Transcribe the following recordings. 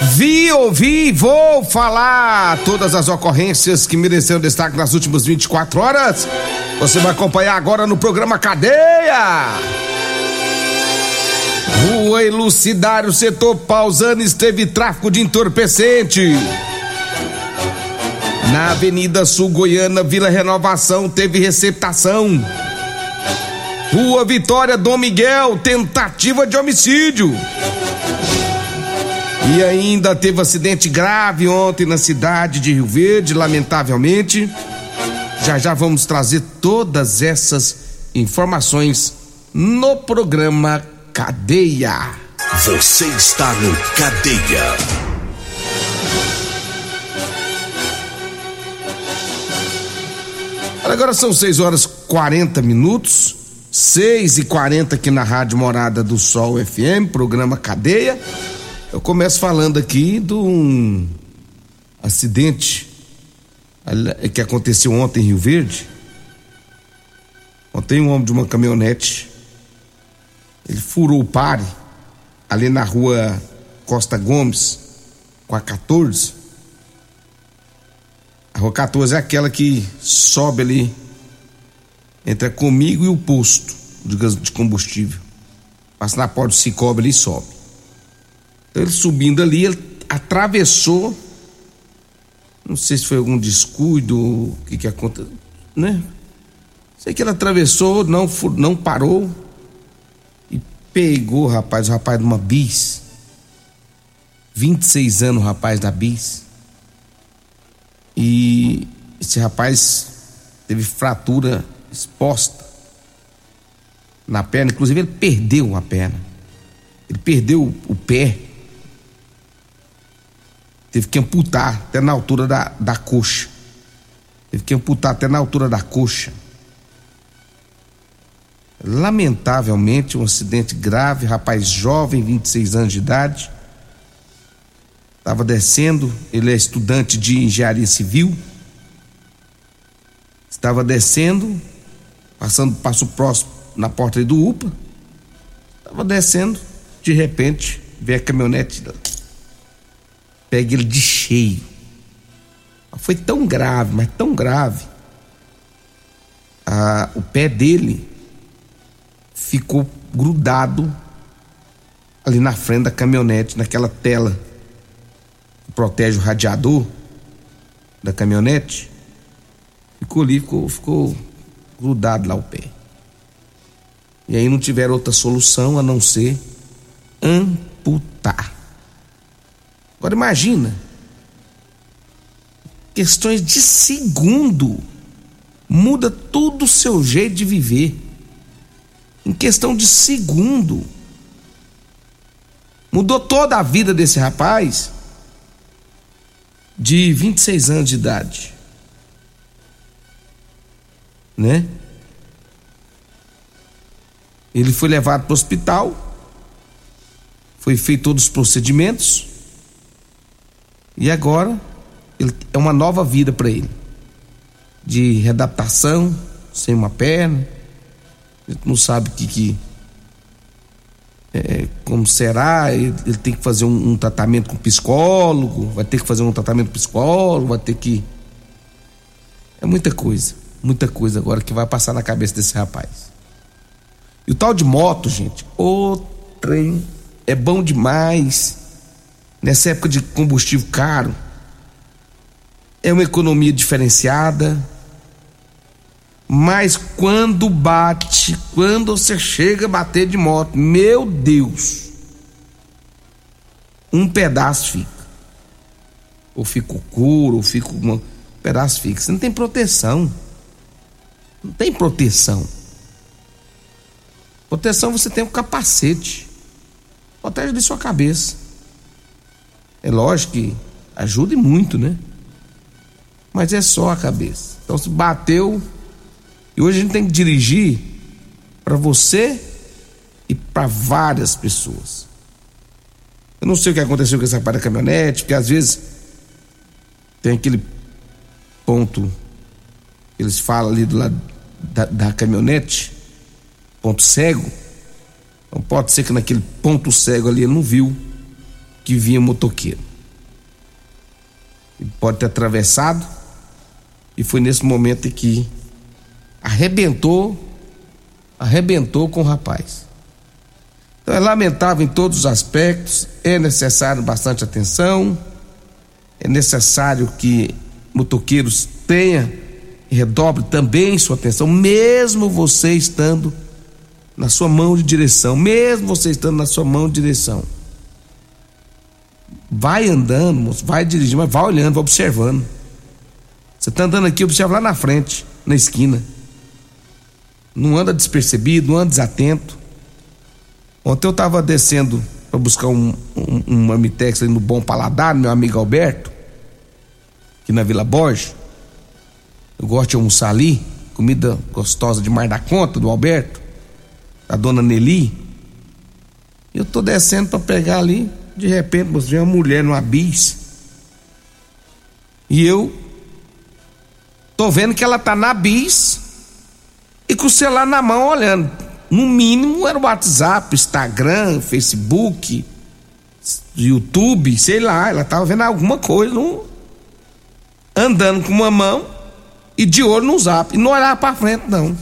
Vi, ouvi, vou falar todas as ocorrências que mereceram destaque nas últimas 24 horas. Você vai acompanhar agora no programa Cadeia. Rua Elucidário, setor Pausanes, teve tráfico de entorpecente. Na Avenida Sul Goiana, Vila Renovação, teve receptação. Rua Vitória Dom Miguel, tentativa de homicídio. E ainda teve acidente grave ontem na cidade de Rio Verde, lamentavelmente. Já já vamos trazer todas essas informações no programa Cadeia. Você está no Cadeia. Agora são 6 horas 40 minutos. 6 e 40 aqui na Rádio Morada do Sol FM, programa Cadeia. Eu começo falando aqui de um acidente que aconteceu ontem em Rio Verde. Ontem um homem de uma caminhonete, ele furou o pare ali na rua Costa Gomes, com a 14. A rua 14 é aquela que sobe ali entre comigo e o posto de combustível. Passa na porta do Cicobi ali e sobe. Ele subindo ali, ele atravessou. Não sei se foi algum descuido, o que que aconteceu, né? Sei que ele atravessou, não, não parou e pegou, rapaz, o rapaz de uma bis. 26 anos, o rapaz da bis. E esse rapaz teve fratura exposta na perna, inclusive ele perdeu a perna. Ele perdeu o pé Teve que amputar até na altura da, da coxa. Teve que amputar até na altura da coxa. Lamentavelmente, um acidente grave, rapaz jovem, 26 anos de idade. Estava descendo, ele é estudante de engenharia civil. Estava descendo, passando, passo próximo na porta do UPA. Estava descendo, de repente, vê a caminhonete pega ele de cheio. Foi tão grave, mas tão grave. Ah, o pé dele ficou grudado ali na frente da caminhonete, naquela tela que protege o radiador da caminhonete. Ficou ali, ficou, ficou grudado lá o pé. E aí não tiveram outra solução a não ser amputar. Agora imagina. Questões de segundo muda todo o seu jeito de viver. Em questão de segundo. Mudou toda a vida desse rapaz de 26 anos de idade. Né? Ele foi levado para o hospital, foi feito todos os procedimentos, e agora ele, é uma nova vida para ele. De readaptação, sem uma perna. A gente não sabe que, que é, como será, ele, ele, tem que fazer um, um, tratamento com psicólogo, vai ter que fazer um tratamento com psicólogo, vai ter que. É muita coisa, muita coisa agora que vai passar na cabeça desse rapaz. E o tal de moto, gente, o trem é bom demais nessa época de combustível caro, é uma economia diferenciada, mas quando bate, quando você chega a bater de moto, meu Deus, um pedaço fica. Ou fica o couro, ou fica um pedaço fica. Você não tem proteção. Não tem proteção. Proteção você tem o um capacete. Protege de sua cabeça. É lógico que ajude muito, né? Mas é só a cabeça. Então se bateu. E hoje a gente tem que dirigir para você e para várias pessoas. Eu não sei o que aconteceu com essa parte da caminhonete, porque às vezes tem aquele ponto eles falam ali do lado da, da caminhonete, ponto cego. Então pode ser que naquele ponto cego ali ele não viu que vinha motoqueiro. Ele pode ter atravessado e foi nesse momento que arrebentou, arrebentou com o rapaz. Então é lamentável em todos os aspectos, é necessário bastante atenção, é necessário que motoqueiros tenham e redobre também sua atenção, mesmo você estando na sua mão de direção, mesmo você estando na sua mão de direção. Vai andando, moço, vai dirigindo, mas vai olhando, vai observando. Você está andando aqui, observa lá na frente, na esquina. Não anda despercebido, não anda desatento. Ontem eu estava descendo para buscar um, um, um ali no Bom Paladar, meu amigo Alberto, aqui na Vila Borges. Eu gosto de almoçar ali, comida gostosa demais da conta do Alberto, da dona Nelly. Eu tô descendo para pegar ali, de repente você vê uma mulher no bis. E eu tô vendo que ela tá na bis e com o celular na mão olhando. No mínimo era o WhatsApp, Instagram, Facebook, YouTube, sei lá, ela tava vendo alguma coisa, no... andando com uma mão e de olho no zap. E não olhava para frente, não.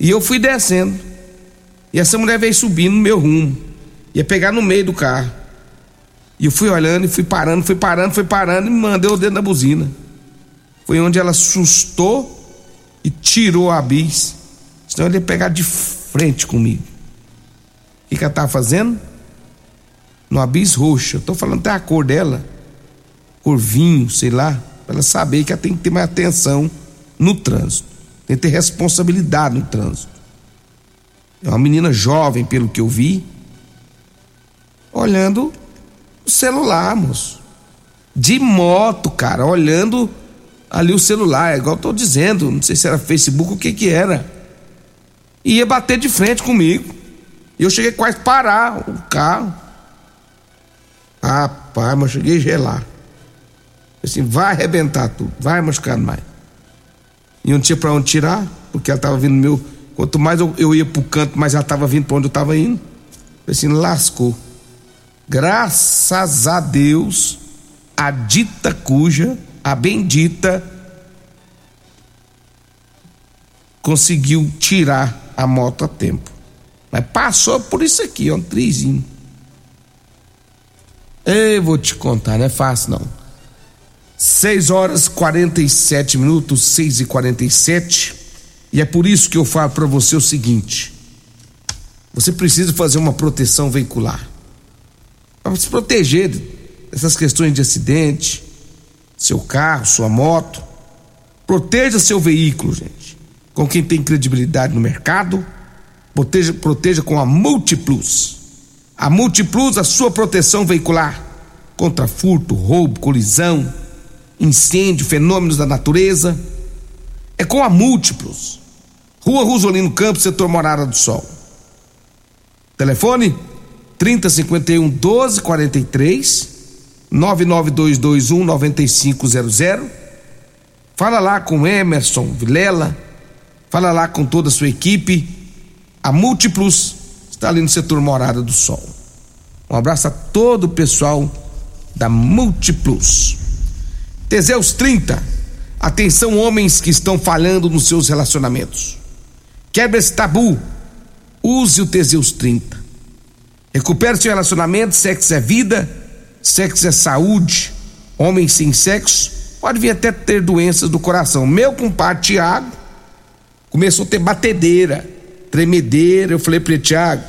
E eu fui descendo. E essa mulher veio subindo no meu rumo. Ia pegar no meio do carro. E eu fui olhando e fui parando, fui parando, fui parando e mandei o dedo na buzina. Foi onde ela assustou e tirou a bis. Senão ele ia pegar de frente comigo. O que, que ela estava fazendo? No bis roxa. Tô falando até a cor dela. Cor vinho, sei lá para ela saber que ela tem que ter mais atenção no trânsito, tem que ter responsabilidade no trânsito. É uma menina jovem, pelo que eu vi, olhando o celular, moço. De moto, cara, olhando ali o celular, é igual eu tô dizendo, não sei se era Facebook o que que era. E ia bater de frente comigo. E eu cheguei quase a parar o carro. Rapaz, mas eu cheguei a gelar. Assim, vai arrebentar tudo, vai machucar mais. E não tinha para onde tirar, porque ela estava vindo meu. Quanto mais eu, eu ia pro canto, mais ela estava vindo para onde eu estava indo. Assim, lascou. Graças a Deus, a dita cuja, a bendita, conseguiu tirar a moto a tempo. Mas passou por isso aqui, ó, um trizinho. Eu vou te contar, não é fácil não. 6 horas 47 minutos, 6 e 47 e é por isso que eu falo para você o seguinte: você precisa fazer uma proteção veicular para se proteger dessas questões de acidente, seu carro, sua moto. Proteja seu veículo, gente, com quem tem credibilidade no mercado. Proteja, proteja com a Multiplus. A Multiplus, a sua proteção veicular contra furto, roubo, colisão incêndio, fenômenos da natureza. É com a múltiplos. Rua Rosolino Campos, setor Morada do Sol. Telefone 3051 1243 99221 9500. Fala lá com Emerson Vilela. Fala lá com toda a sua equipe. A Múltiplos está ali no setor Morada do Sol. Um abraço a todo o pessoal da Múltiplos. Teseus 30. Atenção, homens que estão falhando nos seus relacionamentos. Quebre esse tabu. Use o Teseus 30. Recupere seu relacionamento. Sexo é vida, sexo é saúde. Homem sem sexo pode vir até ter doenças do coração. Meu compadre Tiago começou a ter batedeira, tremedeira. Eu falei para ele, Tiago,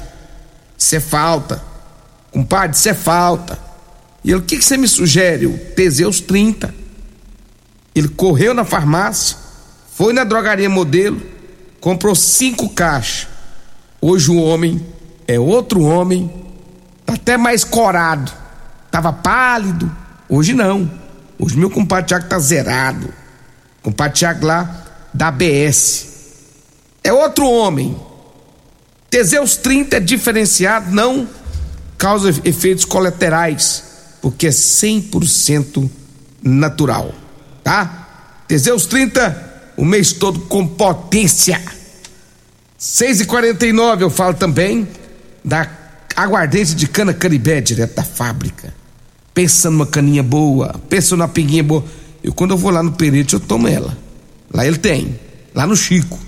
isso é falta. Compadre, isso é falta. E ele, o que, que você me sugere? O Teseus 30. Ele correu na farmácia, foi na drogaria modelo, comprou cinco caixas. Hoje o homem é outro homem, até mais corado. Tava pálido. Hoje não. Hoje meu compadre Tiago tá zerado. Compadre Tiago lá da BS. É outro homem. Teseus 30 é diferenciado, não causa efeitos colaterais, porque é 100% natural, tá? Teseus 30, o mês todo com potência. 6 e 49 eu falo também da aguardente de cana caribé direto da fábrica. Pensa numa caninha boa, pensa numa pinguinha boa. Eu quando eu vou lá no Perete eu tomo ela. Lá ele tem, lá no Chico.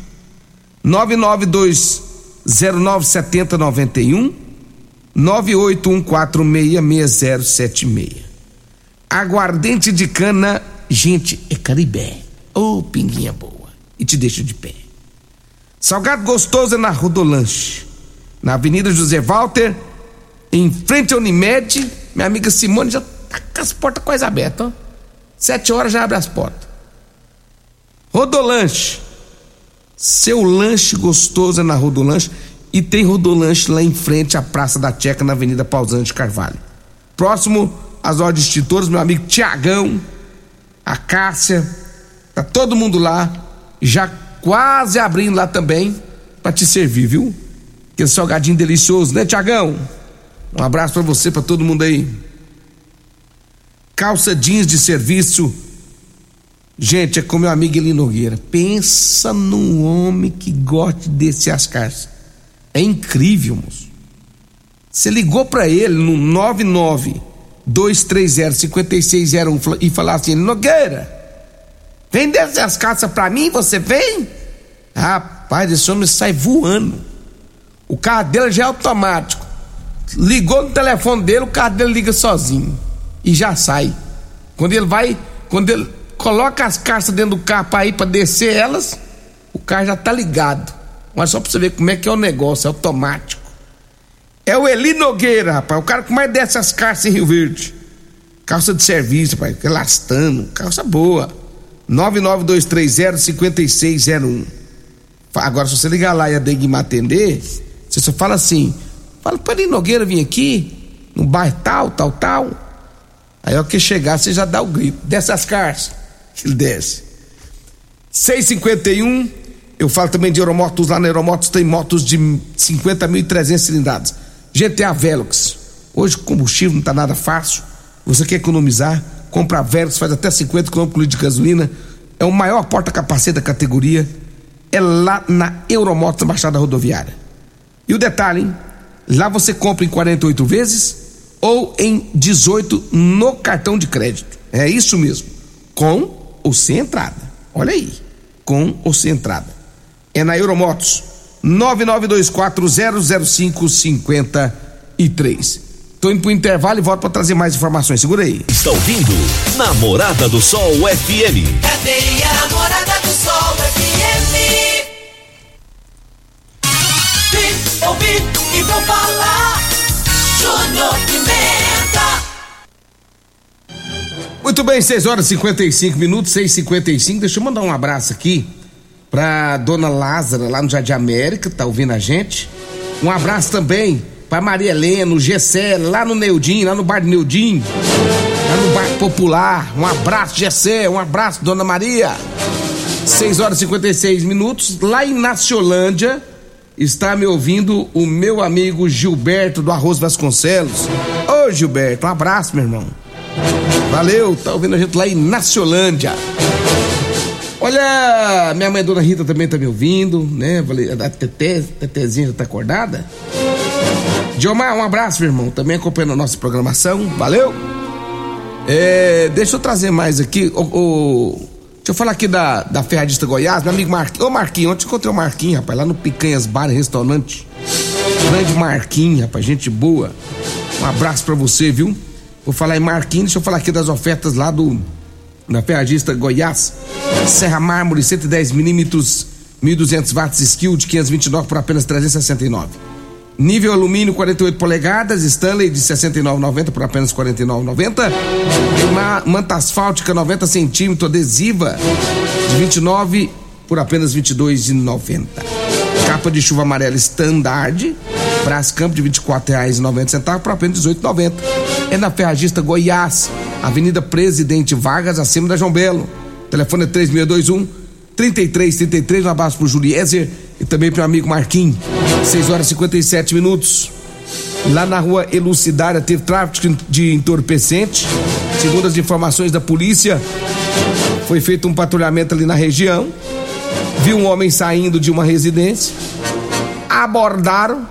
992097091 981466076. Aguardente de cana, gente, é caribé. Ô, oh, pinguinha boa. E te deixa de pé. Salgado gostoso é na Rodolanche, na Avenida José Walter, em frente ao Unimed. Minha amiga Simone já tá com as portas quase abertas, ó. Sete horas já abre as portas. Rodolanche. Seu lanche gostoso é na Rodolanche e tem Rodolanche lá em frente à Praça da Checa, na Avenida Pausante Carvalho. Próximo às ordens extintores, meu amigo Tiagão, a Cássia, tá todo mundo lá, já quase abrindo lá também para te servir, viu? Aquele salgadinho delicioso, né, Tiagão? Um abraço para você, para todo mundo aí. Calça jeans de serviço. Gente, é com meu amigo Eli Nogueira. Pensa num homem que gosta desse ascar. É incrível, moço. Você ligou para ele no 99 230 5601 e falar assim: Nogueira, vem dessas caças para mim, você vem? Rapaz, esse homem sai voando. O carro dele já é automático. Ligou no telefone dele, o carro dele liga sozinho e já sai. Quando ele vai, quando ele coloca as caças dentro do carro para ir para descer elas, o carro já tá ligado. Mas só para você ver como é que é o negócio, é automático. É o Eli Nogueira, rapaz, o cara que mais desce as caças em Rio Verde. Calça de serviço, rapaz, elastano, calça boa. 992305601. Agora, se você ligar lá e a Degma atender, você só fala assim: fala para Eli Nogueira vir aqui, no bairro tal, tal, tal. Aí, ao que chegar, você já dá o grito: desce as caças. Ele desce. 651 eu falo também de Euromotos, lá na Euromotos tem motos de 50.300 cilindradas. GTA Velox. Hoje combustível não está nada fácil. Você quer economizar? Compra a Velox, faz até 50 km de gasolina. É o maior porta-capacete da categoria. É lá na Euromotos, na Baixada Rodoviária. E o detalhe, hein? Lá você compra em 48 vezes ou em 18 no cartão de crédito. É isso mesmo. Com ou sem entrada. Olha aí. Com ou sem entrada é na Euromotos 9924005553. Tô indo pro intervalo e volto para trazer mais informações. Segura aí. Está ouvindo Namorada do Sol FM. Cadê a Namorada do Sol FM? Vim, ouvi e vou falar. Júnior Pimenta. Muito bem, 6 horas e 55 minutos, 6 e 55 Deixa eu mandar um abraço aqui pra dona Lázara lá no Jardim América, tá ouvindo a gente. Um abraço também pra Maria Helena, o Gessé, lá no Neudinho, lá no bar do Neudinho, lá no bar popular. Um abraço, Gessé, um abraço, dona Maria. 6 horas e 56 minutos, lá em Naciolândia, está me ouvindo o meu amigo Gilberto do Arroz Vasconcelos. Ô Gilberto, um abraço, meu irmão. Valeu, tá ouvindo a gente lá em Naciolândia. Olha, minha mãe Dona Rita também tá me ouvindo, né? A Tetezinha já tá acordada. Diomar, um abraço, meu irmão. Também acompanhando a nossa programação. Valeu! É, deixa eu trazer mais aqui. O, o, deixa eu falar aqui da, da Ferradista Goiás, meu amigo Marquinhos. Ô Marquinhos, ontem encontrei o Marquinhos, rapaz, lá no Picanhas Bar e Restaurante. Grande Marquinhos, rapaz, gente boa. Um abraço pra você, viu? Vou falar em Marquinhos, deixa eu falar aqui das ofertas lá do na Ferragista Goiás. Serra Mármore 110 milímetros, 1.200 watts skill de 529 por apenas 369. Nível alumínio 48 polegadas, Stanley de 69,90 por apenas 49,90. Manta asfáltica 90 centímetros adesiva de 29 por apenas 22,90. Capa de chuva amarela standard, Brascamp de R$ 24,90 por apenas 18,90. É na Ferragista Goiás, Avenida Presidente Vargas, acima da João Belo. Telefone é 3621 3333. Um abraço pro Juliezer e também pro amigo Marquinhos. 6 horas e 57 minutos. Lá na rua Elucidária teve tráfico de entorpecente. Segundo as informações da polícia, foi feito um patrulhamento ali na região. Viu um homem saindo de uma residência. Abordaram.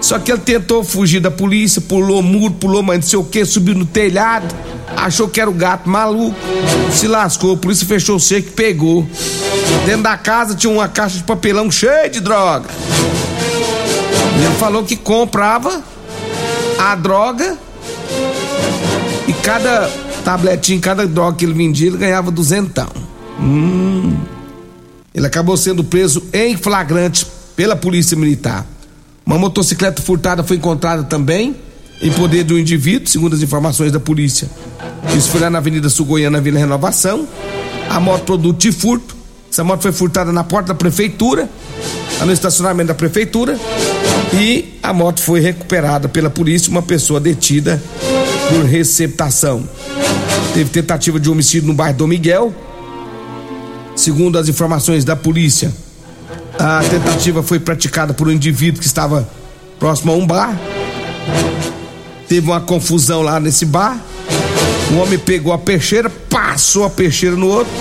Só que ele tentou fugir da polícia, pulou muro, pulou, mas não sei o que, subiu no telhado. Achou que era o gato maluco. Se lascou, a polícia fechou o cerco e pegou. Dentro da casa tinha uma caixa de papelão cheia de droga. Ele falou que comprava a droga e cada tabletinho, cada droga que ele vendia, ele ganhava duzentão. Hum. Ele acabou sendo preso em flagrante pela polícia militar. Uma motocicleta furtada foi encontrada também em poder do indivíduo, segundo as informações da polícia. Isso foi lá na Avenida Sul Goiana, Vila Renovação. A moto produto de furto. Essa moto foi furtada na porta da prefeitura, no estacionamento da prefeitura. E a moto foi recuperada pela polícia, uma pessoa detida por receptação. Teve tentativa de homicídio no bairro Dom Miguel. Segundo as informações da polícia, a tentativa foi praticada por um indivíduo que estava próximo a um bar. Teve uma confusão lá nesse bar. O homem pegou a peixeira, passou a peixeira no outro.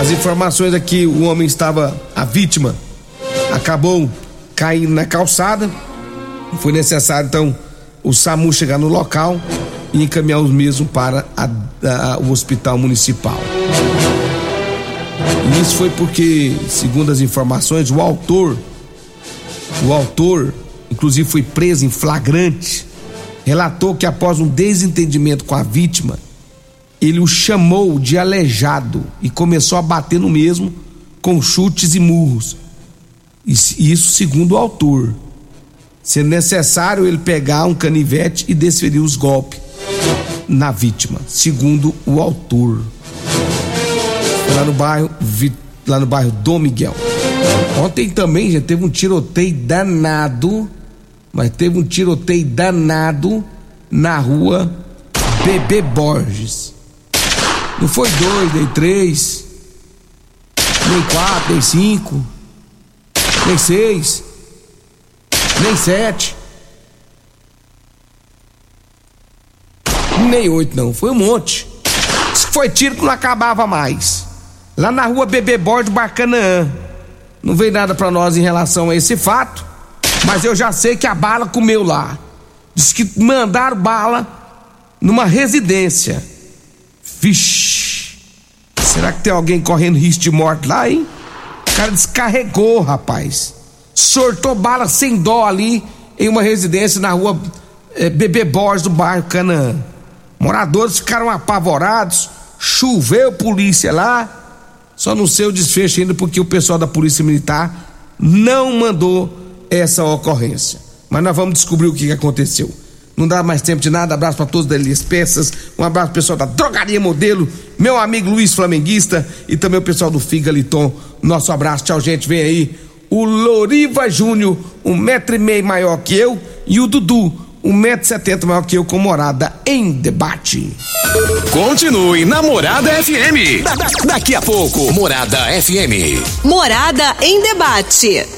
As informações aqui, o homem estava, a vítima, acabou caindo na calçada. Foi necessário então o SAMU chegar no local e encaminhar os mesmos para a, a, o hospital municipal. E isso foi porque, segundo as informações, o autor, o autor, inclusive foi preso em flagrante, relatou que após um desentendimento com a vítima, ele o chamou de aleijado e começou a bater no mesmo com chutes e murros. Isso segundo o autor. Sendo necessário ele pegar um canivete e desferir os golpes na vítima, segundo o autor. Lá no bairro, lá no bairro Dom Miguel. Ontem também já teve um tiroteio danado, mas teve um tiroteio danado na rua Bebê Borges. Não foi dois, nem três, nem quatro, nem cinco, nem seis, nem sete, nem oito, não. Foi um monte. Isso foi tiro que não acabava mais. Lá na rua Bebê Bordo Barcanã. Não veio nada para nós em relação a esse fato, mas eu já sei que a bala comeu lá. Diz que mandaram bala numa residência. Vixe, será que tem alguém correndo risco de morte lá, hein? Cara descarregou, rapaz. Sortou bala sem dó ali em uma residência na rua é, Bebê Borges do bairro Canaã. Moradores ficaram apavorados, choveu polícia lá, só não sei o desfecho ainda porque o pessoal da Polícia Militar não mandou essa ocorrência. Mas nós vamos descobrir o que aconteceu. Não dá mais tempo de nada. Abraço para todos da Elias Peças. Um abraço pro pessoal da Drogaria Modelo. Meu amigo Luiz Flamenguista. E também o pessoal do Figaliton. Nosso abraço. Tchau, gente. Vem aí o Loriva Júnior, um metro e meio maior que eu. E o Dudu, um metro e setenta maior que eu, com morada em debate. Continue na Morada FM. Da, da, daqui a pouco, Morada FM. Morada em debate.